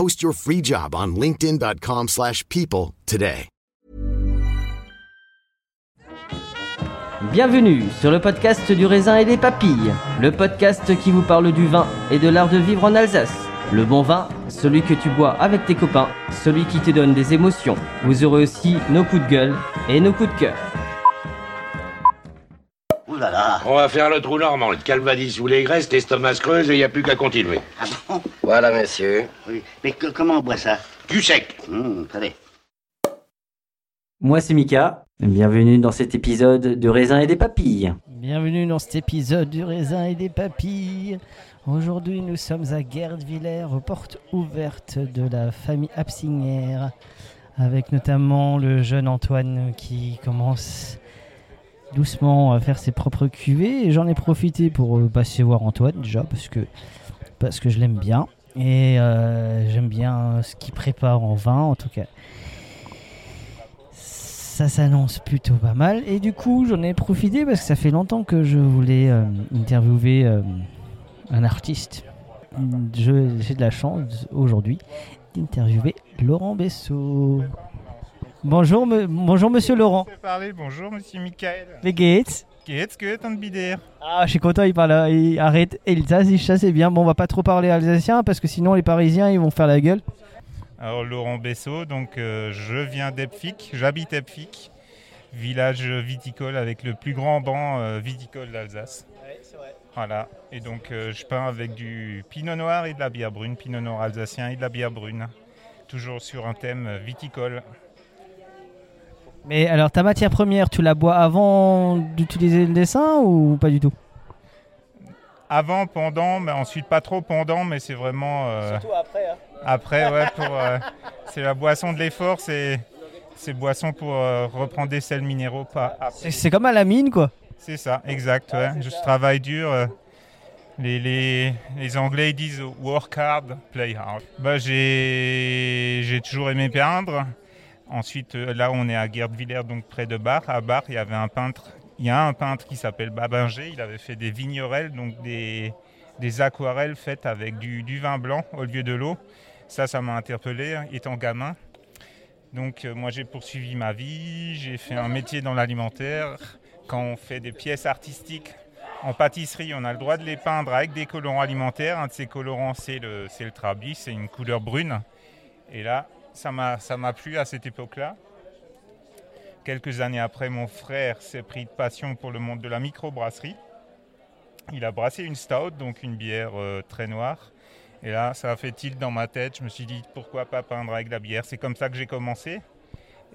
Post your free job on linkedin.com/people slash people today. Bienvenue sur le podcast du raisin et des papilles, le podcast qui vous parle du vin et de l'art de vivre en Alsace. Le bon vin, celui que tu bois avec tes copains, celui qui te donne des émotions. Vous aurez aussi nos coups de gueule et nos coups de cœur. Ouh là là On va faire le trou normand, le calvadis sous les graisses, l'estomac se creuse et il n'y a plus qu'à continuer. Ah bon Voilà, monsieur. Oui. Mais que- comment on boit ça Du sec. Hum, Attendez. Moi c'est Mika, bienvenue dans cet épisode de raisin et des papilles. Bienvenue dans cet épisode du raisin et des papilles. Aujourd'hui, nous sommes à Guerdvillers, aux portes ouvertes de la famille Absinger, avec notamment le jeune Antoine qui commence doucement à faire ses propres cuvées. Et j'en ai profité pour euh, passer voir Antoine déjà, parce que, parce que je l'aime bien. Et euh, j'aime bien ce qu'il prépare en vin, en tout cas. Ça s'annonce plutôt pas mal. Et du coup, j'en ai profité parce que ça fait longtemps que je voulais euh, interviewer euh, un artiste. J'ai de la chance aujourd'hui d'interviewer Laurent Bessot. Bonjour, me- bonjour monsieur Laurent. parler. Bonjour, monsieur Michael. Les Gates. Geht's gut und bider Ah, je suis content, il parle. Il arrête. Et ça, c'est- c'est bien. Bon, on va pas trop parler alsacien parce que sinon les Parisiens ils vont faire la gueule. Alors, Laurent Bessot, donc euh, je viens d'Epfic, j'habite Epfic, village viticole avec le plus grand banc euh, viticole d'Alsace. Voilà, et donc euh, je peins avec du pinot noir et de la bière brune, pinot noir alsacien et de la bière brune. Toujours sur un thème viticole. Mais alors, ta matière première, tu la bois avant d'utiliser le dessin ou pas du tout? Avant, pendant, mais ensuite pas trop pendant, mais c'est vraiment. euh, après. Après, ouais, pour, euh, c'est la boisson de l'effort, c'est, c'est boisson pour euh, reprendre des sels minéraux. Pas. C'est comme à la mine, quoi. C'est ça, exact. ouais. Je travaille dur. euh, Les, les, les Anglais ils disent work hard, play hard. Bah, j'ai, j'ai toujours aimé peindre. Ensuite, euh, là, on est à Guerdvillers, donc près de Bar. À Bar, il y avait un peintre. Il y a un peintre qui s'appelle Babinger. Il avait fait des vignerelles, donc des, aquarelles faites avec du, vin blanc au lieu de l'eau. Ça, ça m'a interpellé étant gamin. Donc, euh, moi, j'ai poursuivi ma vie. J'ai fait un métier dans l'alimentaire. Quand on fait des pièces artistiques en pâtisserie, on a le droit de les peindre avec des colorants alimentaires. Un de ces colorants, c'est le, le trablis, c'est une couleur brune. Et là, ça m'a, plu à cette époque-là. Quelques années après, mon frère s'est pris de passion pour le monde de la microbrasserie. Il a brassé une stout, donc une bière euh, très noire. Et là, ça a fait tilt dans ma tête. Je me suis dit, pourquoi pas peindre avec la bière? C'est comme ça que j'ai commencé.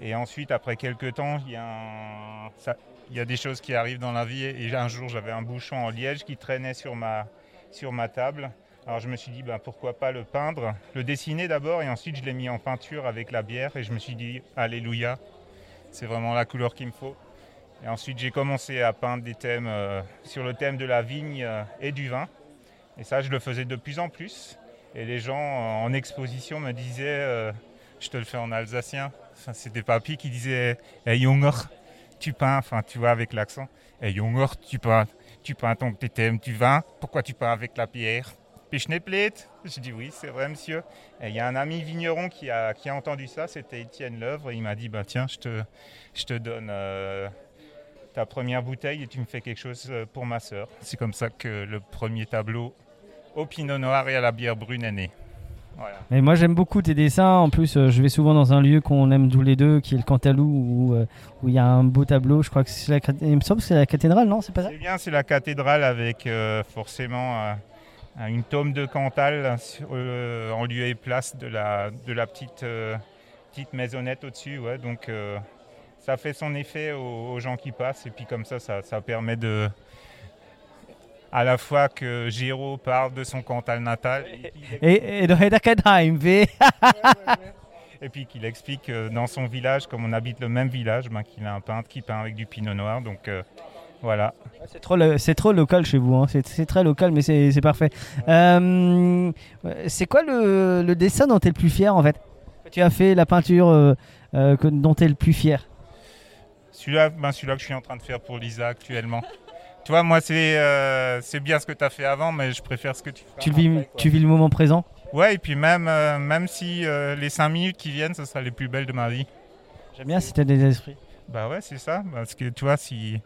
Et ensuite, après quelques temps, il y, y a des choses qui arrivent dans la vie. Et un jour, j'avais un bouchon en liège qui traînait sur ma table. Alors je me suis dit, ben, pourquoi pas le peindre, le dessiner d'abord, et ensuite je l'ai mis en peinture avec la bière. Et je me suis dit, alléluia, c'est vraiment la couleur qu'il me faut. Et ensuite, j'ai commencé à peindre des thèmes euh, sur le thème de la vigne euh, et du vin. Et ça, je le faisais de plus en plus. Et les gens euh, en exposition me disaient je te le fais en alsacien. Enfin, C'était papy qui disait Hey Junger, tu peins, enfin tu vois avec l'accent. Hey Junger, tu peins, tu peins ton thème du vin, pourquoi tu peins avec la pierre Pichneplate Je dis oui, c'est vrai monsieur. Et il y a un ami vigneron qui a, qui a entendu ça, c'était Étienne Leuvre, et il m'a dit bah, tiens, je te, je te donne euh, ta première bouteille et tu me fais quelque chose euh, pour ma sœur. C'est comme ça que le premier tableau au pinot noir et à la bière brune est né. Voilà. Mais moi j'aime beaucoup tes dessins. En plus, euh, je vais souvent dans un lieu qu'on aime tous les deux, qui est le Cantalou, où euh, où il y a un beau tableau. Je crois que c'est la, il me semble que c'est la cathédrale, non? C'est pas ça? C'est bien, c'est la cathédrale avec euh, forcément une tome de Cantal euh, en lieu et place de la, de la petite, euh, petite maisonnette au-dessus. Ouais, donc euh, ça fait son effet aux, aux gens qui passent et puis comme ça, ça, ça permet de à la fois que Géraud parle de son Cantal natal et puis qu'il explique que dans son village, comme on habite le même village, ben, qu'il a un peintre qui peint avec du pinot noir. Donc voilà. C'est trop, c'est trop local chez vous, hein. c'est, très local, mais c'est, parfait. Euh, c'est quoi le, le dessin dont tu es le plus fier en fait? Tu as fait la peinture euh, euh, que- dont tu es le plus fier Celui-là, ben celui-là que je suis en train de faire pour Lisa actuellement. Tu vois, moi, c'est c'est bien ce que tu as fait avant, mais je préfère ce que tu fais. tu, vis, tu vis le moment présent? Ouais, et puis même, même si les 5 minutes qui viennent, ça sera les plus belles de ma vie. J'aime bien si tu as des esprits. Bah ouais, c'est ça. Parce que tu vois, si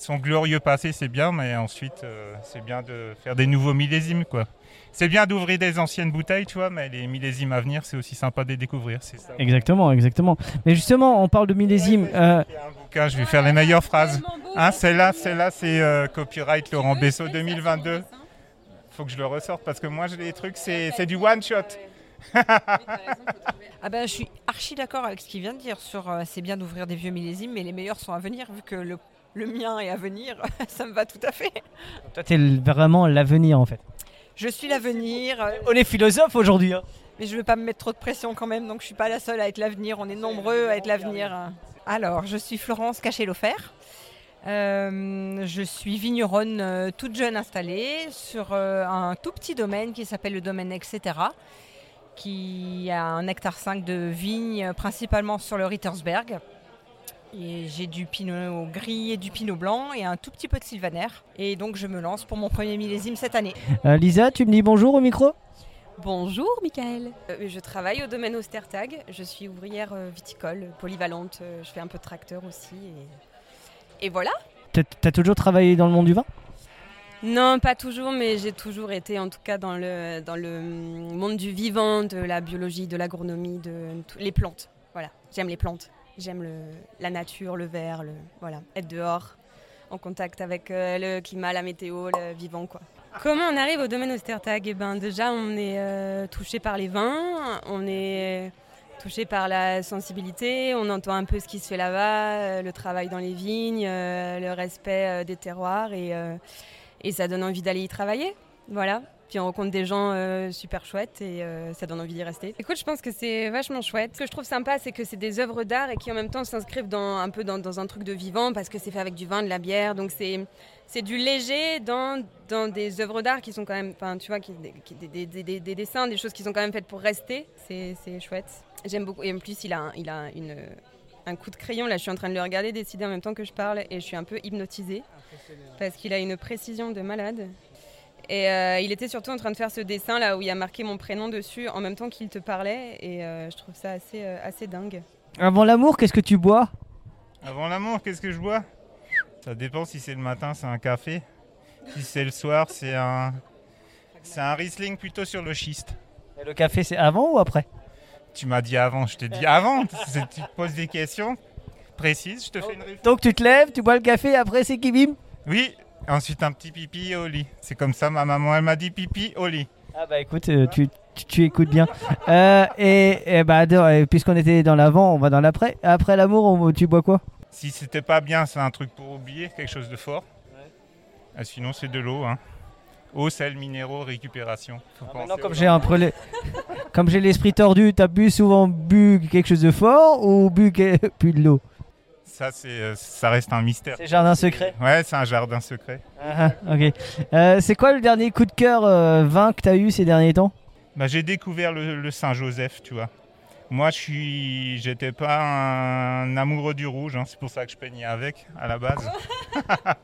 son glorieux passé, c'est bien, mais ensuite, euh, c'est bien de faire des nouveaux millésimes, quoi. C'est bien d'ouvrir des anciennes bouteilles, tu vois, mais les millésimes à venir, c'est aussi sympa de les découvrir. C'est ça. Exactement, exactement. Mais justement, on parle de millésime. euh, bouquin, je vais faire les meilleures phrases. Hein, celle-là, celle-là, c'est euh, copyright Laurent Bessot 2022. Faut que je le ressorte parce que moi, j'ai les trucs, c'est c'est du one shot. Ah ben, je suis archi d'accord avec ce qu'il vient de dire sur euh, c'est bien d'ouvrir des vieux millésimes, mais les meilleurs sont à venir, vu que le, le mien est à venir, ça me va tout à fait. toi, tu es vraiment l'avenir en fait. Je suis l'avenir, On est philosophe aujourd'hui. hein. mais je veux pas me mettre trop de pression quand même, donc je suis pas la seule à être l'avenir, on est nombreux à être l'avenir. Alors, je suis Florence Cachet-Lofer. Euh, je suis vigneronne euh, toute jeune installée sur euh, un tout petit domaine qui s'appelle le domaine Etc. qui a un hectare 5 de vignes principalement sur le Rittersberg. Et j'ai du pinot gris et du pinot blanc et un tout petit peu de sylvaner. Et donc je me lance pour mon premier millésime cette année. Euh, Lisa, tu me dis bonjour au micro? Bonjour Michael. Euh, je travaille au domaine Ostertag. Je suis ouvrière euh, viticole, polyvalente. Je fais un peu de tracteur aussi. Et, et voilà. T'as as toujours travaillé dans le monde du vin? Non, pas toujours, mais j'ai toujours été en tout cas dans le, dans le monde du vivant, de la biologie, de l'agronomie, de tout- les plantes. Voilà, j'aime les plantes. J'aime la nature, le verre, le, voilà, être dehors, en contact avec euh, le climat, la météo, le vivant quoi. Comment on arrive au domaine Ostertag? Eh ben déjà, on est euh, touché par les vins, on est touché par la sensibilité, on entend un peu ce qui se fait là-bas, euh, le travail dans les vignes, le respect des terroirs et, et ça donne envie d'aller y travailler. Voilà. Puis on rencontre des gens euh, super chouettes et euh, ça donne envie d'y rester. Écoute, je pense que c'est vachement chouette. Ce que je trouve sympa, c'est que c'est des œuvres d'art et qui en même temps s'inscrivent dans, un peu dans, dans un truc de vivant parce que c'est fait avec du vin, de la bière. Donc c'est, c'est du léger dans, dans des œuvres d'art qui sont quand même, enfin tu vois, qui, qui- des, des- des- des- des dessins, des choses qui sont quand même faites pour rester. C'est, c'est chouette. J'aime beaucoup. Et en plus, il a, un- il a une, un coup de crayon. Là, je suis en train de le regarder, décider en même temps que je parle et je suis un peu hypnotisée parce qu'il a une précision de malade. Et euh, il était surtout en train de faire ce dessin là où il y a marqué mon prénom dessus en même temps qu'il te parlait et euh, je trouve ça assez, euh, assez dingue. Avant l'amour, qu'est-ce que tu bois? Avant l'amour, qu'est-ce que je bois? Ça dépend si c'est le matin, c'est un café. Si c'est le soir, c'est un, c'est un Riesling plutôt sur le schiste. Et Le café, c'est avant ou après? Tu m'as dit avant, je t'ai dit avant. Tu te poses des questions précises, je te fais une réponse. Donc tu te lèves, tu bois le café, après c'est qui bim? Oui, ensuite un petit pipi au lit. C'est comme ça, ma maman, elle m'a dit pipi au lit. Ah bah écoute, euh, tu, tu, tu écoutes bien. Euh, et, et bah et puisqu'on était dans l'avant, on va dans l'après. Après l'amour, tu bois quoi? Si c'était pas bien, c'est un truc pour oublier, quelque chose de fort. Ah, sinon, c'est de l'eau. Hein. Eau, sel, minéraux, récupération. Faut penser Maintenant, comme j'ai un enfants. prélé- comme j'ai l'esprit tordu, t'as bu souvent bu quelque chose de fort ou bu plus de l'eau? Ça, c'est, euh, ça reste un mystère. C'est jardin secret? Ouais, c'est un jardin secret. Ah, ah, Ok. Euh, c'est quoi le dernier coup de cœur euh, vin que t'as eu ces derniers temps? Bah, j'ai découvert le, le Saint-Joseph, tu vois. Moi, je suis, j'étais pas un amoureux du rouge, hein, c'est pour ça que je peignais avec à la base.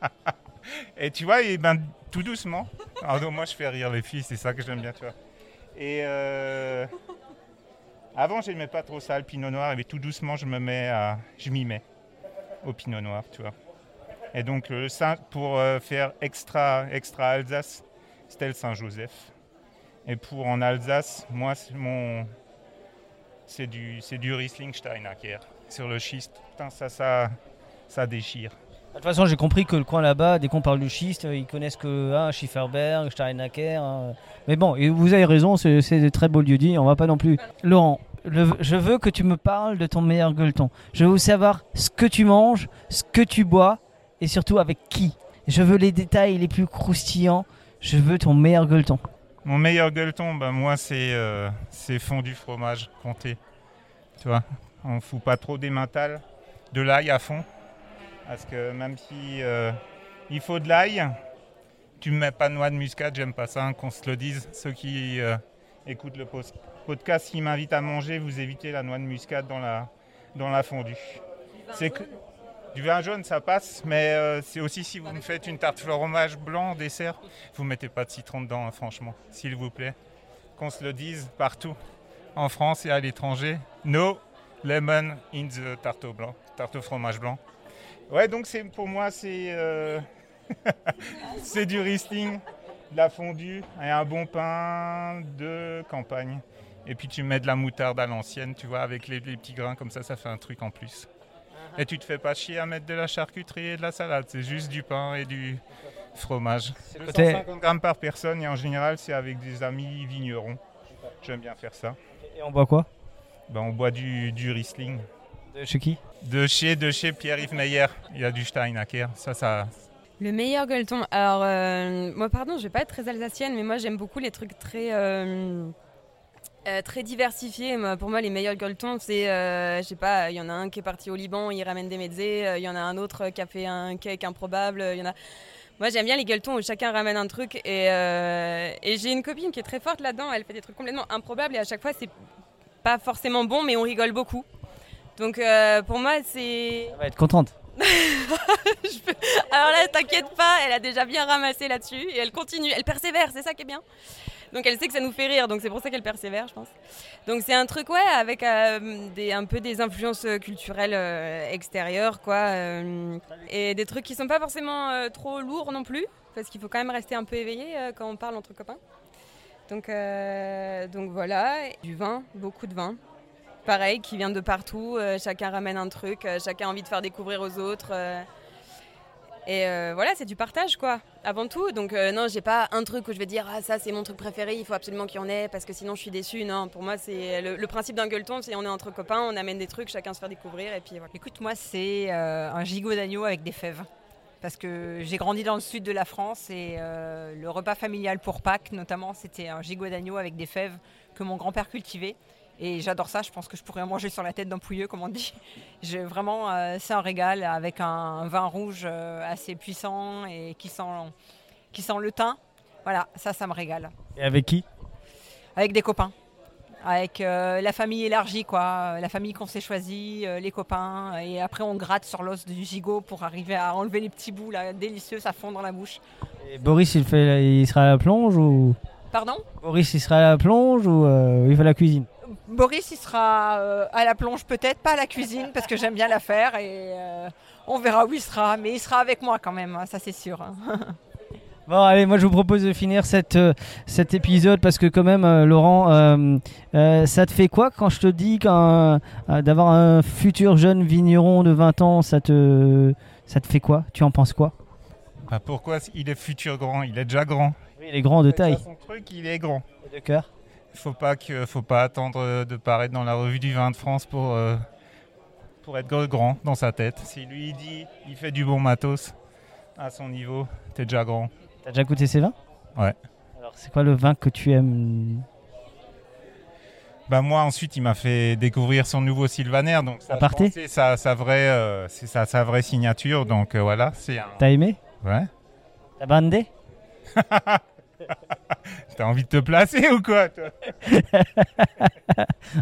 et tu vois, et ben, tout doucement. Alors, moi, je fais rire les filles, c'est ça que j'aime bien, tu vois. Et euh, avant, j'aimais pas trop ça, le pinot noir, mais tout doucement, je me mets à, je m'y mets au pinot noir, tu vois. Et donc, le Saint, pour euh, faire extra, extra Alsace, c'était le Saint-Joseph. Et pour en Alsace, moi, c'est mon, c'est du, c'est du Riesling Steinacker sur le schiste. Ça, ça, ça déchire. De toute façon, j'ai compris que le coin là-bas, dès qu'on parle du schiste, ils connaissent que ah, Schifferberg, Steinacker. Mais bon, vous avez raison, c'est c'est de très beaux lieux dits. On va pas non plus. Laurent, je veux que tu me parles de ton meilleur gueuleton. Je veux savoir ce que tu manges, ce que tu bois et surtout avec qui. Je veux les détails les plus croustillants. Je veux ton meilleur gueuleton. Mon meilleur gueuleton, ben moi, c'est euh, fondu fromage comté. Tu vois, on fout pas trop d'emmental, de l'ail à fond. Parce que même si euh, il faut de l'ail, tu me mets pas de noix de muscade, j'aime pas ça, hein, qu'on se le dise. Ceux qui euh, écoutent le post- podcast, qui m'invitent à manger, vous évitez la noix de muscade dans la, dans la fondue. C'est que du vin jaune, ça passe, mais euh, c'est aussi si vous me faites une tarte fromage blanc dessert, vous mettez pas de citron dedans, hein, franchement, s'il vous plaît. Qu'on se le dise partout, en France et à l'étranger. No lemon in the tarte au blanc, tarte au fromage blanc. Ouais, donc c'est pour moi c'est euh, c'est du Riesling, de la fondue et un bon pain de campagne. Et puis tu mets de la moutarde à l'ancienne, tu vois, avec les, les petits grains comme ça, ça fait un truc en plus. Et tu te fais pas chier à mettre de la charcuterie et de la salade, c'est juste du pain et du fromage. le côté- 250 grammes par personne et en général c'est avec des amis vignerons. J'aime bien faire ça. Et on boit quoi? Ben, on boit du, du Riesling. De chez qui? De chez, de chez Pierre-Yves Meyer. Il y a du Steinacker. Ça, ça, Le meilleur gueuleton. Alors, euh, moi, pardon, je vais pas être très alsacienne, mais moi, j'aime beaucoup les trucs très. euh, euh, très diversifiés. Moi, pour moi, les meilleurs gueuletons, c'est, euh, je sais pas, il y en a un qui est parti au Liban, il ramène des mezzés, euh, il y en a un autre qui a fait un cake improbable, il y en a. Moi, j'aime bien les gueuletons où chacun ramène un truc. Et, euh, et j'ai une copine qui est très forte là-dedans. Elle fait des trucs complètement improbables et à chaque fois, c'est pas forcément bon, mais on rigole beaucoup. Donc, euh, pour moi, c'est. Elle va être contente. Je peux- Alors là, t'inquiète pas, elle a déjà bien ramassé là-dessus et elle continue, elle persévère, c'est ça qui est bien. Donc elle sait que ça nous fait rire, donc c'est pour ça qu'elle persévère, je pense. Donc c'est un truc, ouais, avec euh, des, un peu des influences euh, culturelles euh, extérieures, quoi. et des trucs qui sont pas forcément trop lourds non plus, parce qu'il faut quand même rester un peu éveillé quand on parle entre copains. Donc, donc voilà, du vin, beaucoup de vin. Pareil, qui vient de partout, chacun ramène un truc, chacun a envie de faire découvrir aux autres. Et euh, voilà, c'est du partage, quoi, avant tout. Donc, euh, non, j'ai pas un truc où je vais dire, ah, ça, c'est mon truc préféré, il faut absolument qu'il y en ait, parce que sinon, je suis déçue. Non, pour moi, c'est le, principe d'un gueuleton, c'est on est entre copains, on amène des trucs, chacun se fait découvrir, et puis. Écoute, moi, c'est euh, un gigot d'agneau avec des fèves. Parce que j'ai grandi dans le sud de la France et euh, le repas familial pour Pâques, notamment, c'était un gigot d'agneau avec des fèves que mon grand-père cultivait. Et j'adore ça, je pense que je pourrais en manger sur la tête d'un pouilleux, comme on dit. Vraiment, euh, c'est un régal avec un vin rouge euh, assez puissant et qui sent, qui sent le thym. Voilà, ça, ça me régale. Et avec qui? Avec des copains. Avec euh, la famille élargie, quoi. La famille qu'on s'est choisie, les copains. Et après, on gratte sur l'os du gigot pour arriver à enlever les petits bouts là, délicieux, ça fond dans la bouche. Et Boris, il, fait, il sera à la plonge ou? Pardon? Boris, il sera à la plonge ou il fait la cuisine? Boris, il sera euh, à la plonge peut-être, pas à la cuisine, parce que j'aime bien la faire. Et euh, on verra où il sera. Mais il sera avec moi quand même, hein, ça c'est sûr. hein. Bon, allez, moi je vous propose de finir cette, euh, cet épisode parce que, quand même, euh, Laurent, euh, euh, ça te fait quoi quand je te dis qu'un- euh, d'avoir un futur jeune vigneron de 20 ans, ça te, ça te fait quoi? Tu en penses quoi? Bah, pourquoi? Il est futur grand Il est déjà grand. Oui, il est grand de taille. Son truc, il est grand. De cœur? Faut pas que, faut pas attendre euh, de paraître dans la revue du vin de France pour, euh, pour être grand dans sa tête. Si lui il dit, il fait du bon matos à son niveau, t'es déjà grand. T'as déjà goûté ces vins? Ouais. Alors, c'est quoi le vin que tu aimes? Bah moi ensuite il m'a fait découvrir son nouveau Sylvaner donc ça, c'est sa, sa vraie euh, c'est sa, sa vraie signature donc euh, voilà c'est un T'as aimé? Ouais T'as bandé T'as envie de te placer ou quoi toi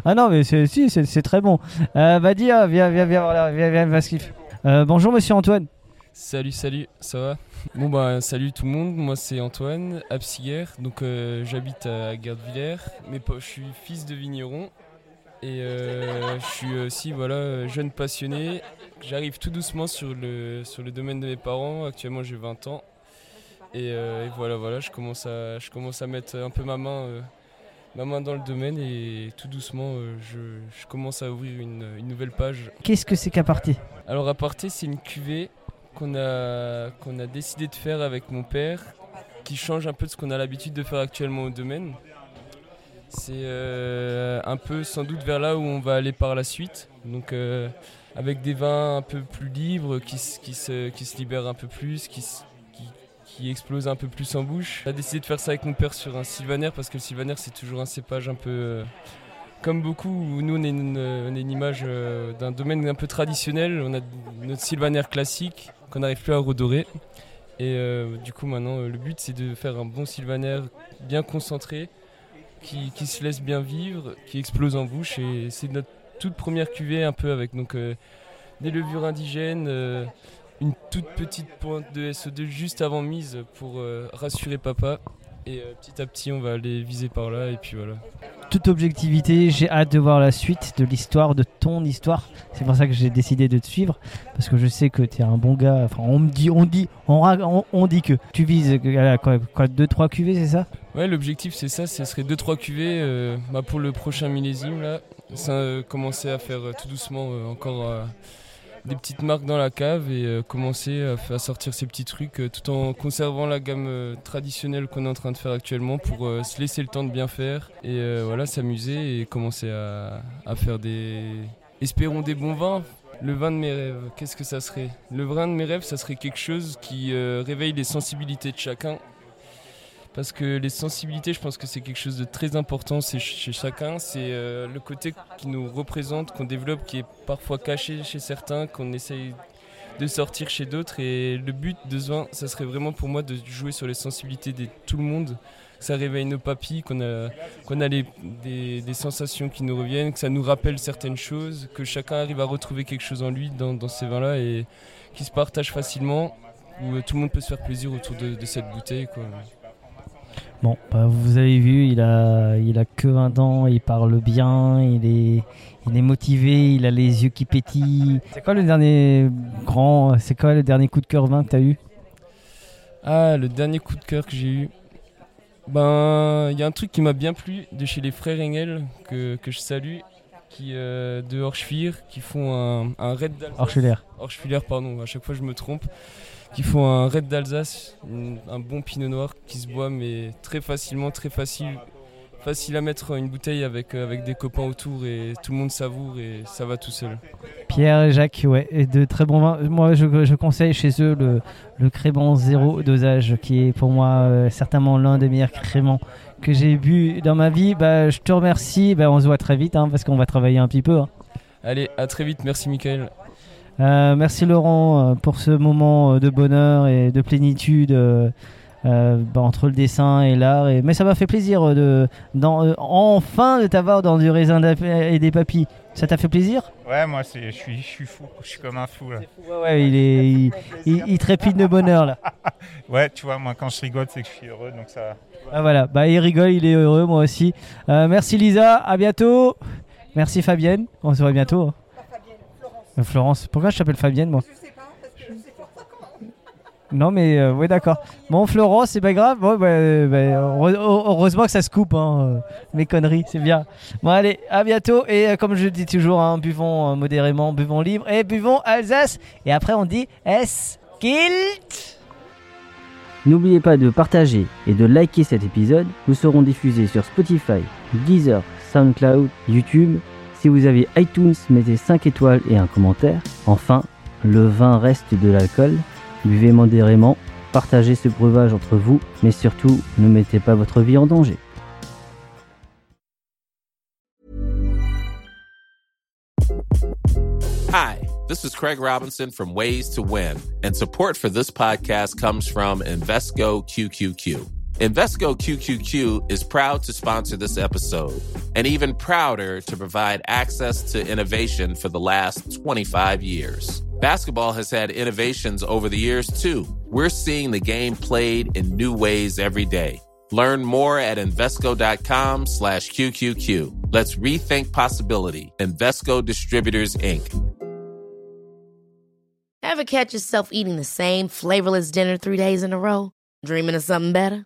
Ah non, mais c'est, si, c'est, c'est très bon. Euh, bah dis, ah, viens, viens, viens, voilà, viens, viens, viens, Skif. Euh, bonjour Monsieur Antoine. Salut, salut, ça va? Bon bah salut tout le monde, moi c'est Antoine, Absiguer, donc euh, j'habite à Gardevillers, mais pas- je suis fils de vigneron et euh, je suis aussi voilà jeune passionné. J'arrive tout doucement sur le, sur le domaine de mes parents, actuellement j'ai 20 ans et, euh, et voilà voilà je commence à je commence à mettre un peu ma main euh, ma main dans le domaine et tout doucement euh, je, je commence à ouvrir une, une nouvelle page. Qu'est-ce que c'est qu'aparté Alors aparté, c'est une cuvée qu'on a, qu'on a décidé de faire avec mon père, qui change un peu de ce qu'on a l'habitude de faire actuellement au domaine. C'est euh, un peu sans doute vers là où on va aller par la suite. Donc euh, avec des vins un peu plus libres, qui, qui, se, qui se libèrent un peu plus, qui, qui, explosent un peu plus en bouche. On a décidé de faire ça avec mon père sur un sylvaner, parce que le sylvaner c'est toujours un cépage un peu... euh, comme beaucoup, où nous on est une, une image euh, d'un domaine un peu traditionnel. On a notre sylvaner classique qu'on n'arrive plus à redorer. Et euh, du coup maintenant euh, le but c'est de faire un bon sylvaner bien concentré, qui, se laisse bien vivre, qui explose en bouche. Et c'est notre toute première cuvée un peu avec donc euh, des levures indigènes, euh, une toute petite pointe de SO2 juste avant mise pour euh, rassurer papa. Et euh, petit à petit on va aller viser par là et puis voilà. Toute objectivité, j'ai hâte de voir la suite de l'histoire, de ton histoire. C'est pour ça que j'ai décidé de te suivre, parce que je sais que tu es un bon gars. Enfin, on me dit, on dit, on, on- dit que tu vises euh, quoi, quoi 2-3 cuvées, c'est ça? Ouais, l'objectif c'est ça, ce serait 2-3 cuvées euh, bah, pour le prochain millésime là. Ça, euh, commencer à faire tout doucement encore des petites marques dans la cave et euh, commencer à, fa- à sortir ces petits trucs euh, tout en conservant la gamme euh, traditionnelle qu'on est en train de faire actuellement pour se laisser le temps de bien faire et voilà s'amuser et commencer à, faire des espérons des bons vins. Le vin de mes rêves, qu'est-ce que ça serait? Le vin de mes rêves, ça serait quelque chose qui réveille les sensibilités de chacun parce que les sensibilités, je pense que c'est quelque chose de très important c'est ch- chez chacun. C'est euh, le côté qui nous représente, qu'on développe, qui est parfois caché chez certains, qu'on essaye de sortir chez d'autres. Et le but de ce vin, ça serait vraiment pour moi de jouer sur les sensibilités de tout le monde. Que ça réveille nos papilles, qu'on a, qu'on a des, sensations qui nous reviennent, que ça nous rappelle certaines choses, que chacun arrive à retrouver quelque chose en lui dans, ces vins-là et qui se partagent facilement, où tout le monde peut se faire plaisir autour de, de cette bouteille. Quoi. Bon, bah, vous avez vu, il a, il a que 20 ans, il parle bien, il est, il est motivé, il a les yeux qui pétillent. C'est quoi le dernier grand, c'est quoi le dernier coup de cœur vin que tu as eu? Ah, le dernier coup de cœur que j'ai eu. Ben, il y a un truc qui m'a bien plu de chez les frères Engel que, que je salue, qui euh, de Orschwiler, qui font un, un raid d'Alsace. Orschwiller. Orschwiller, pardon, à chaque fois je me trompe. Qui font un raid d'Alsace, un bon pinot noir qui se boit, mais très facilement, très facile. Facile à mettre une bouteille avec, euh, avec des copains autour et tout le monde savoure et ça va tout seul. Pierre et Jacques, ouais, et de très bons vins. Moi, je, je conseille chez eux le, le crément zéro dosage, qui est pour moi euh, certainement l'un des meilleurs créments que j'ai bu dans ma vie. Bah, je te remercie. Bah, on se voit très vite, hein, parce qu'on va travailler un petit peu. hein. Allez, à très vite, merci Michael. Euh, merci Laurent euh, pour ce moment euh, de bonheur et de plénitude euh, bah, entre le dessin et l'art. Et... Mais ça m'a fait plaisir de, dans, euh, enfin de t'avoir dans du raisin et des papilles. Ça t'a fait plaisir? Ouais, moi, je suis, je suis fou. Je suis comme un fou là. Ouais, ouais, il, est, il, il- il trépide de bonheur là. Ouais, tu vois, moi, quand je rigole, c'est que je suis heureux, donc ça. Ah, voilà, bah, il rigole, il est heureux, moi aussi. Merci Lisa, à bientôt. Merci Fabienne, on se voit bientôt. Euh, Florence, pourquoi je t'appelle Fabienne moi Non mais euh, ouais d'accord. Bon Florence, c'est pas grave. Bon, bah, euh, bah, heure- heureusement que ça se coupe, hein, euh, mes conneries, c'est bien. Bon allez, à bientôt et euh, comme je dis toujours, hein, buvons euh, modérément, buvons libre et buvons Alsace. Et après on dit Eskilt. N'oubliez pas de partager et de liker cet épisode. Nous serons diffusés sur Spotify, Deezer, SoundCloud, YouTube. Si vous avez iTunes, mettez 5 étoiles et un commentaire. Enfin, le vin reste de l'alcool. Buvez modérément, partagez ce breuvage entre vous, mais surtout, ne mettez pas votre vie en danger. Hi, this is Craig Robinson from Ways to Win, and support for this podcast comes from Invesco QQQ. Invesco QQQ is proud to sponsor this episode and even prouder to provide access to innovation for the last 25 years. Basketball has had innovations over the years too. We're seeing the game played in new ways every day. Learn more at Invesco.com slash QQQ. Let's rethink possibility. Investco Distributors, Inc. Ever catch yourself eating the same flavorless dinner three days in a row? Dreaming of something better?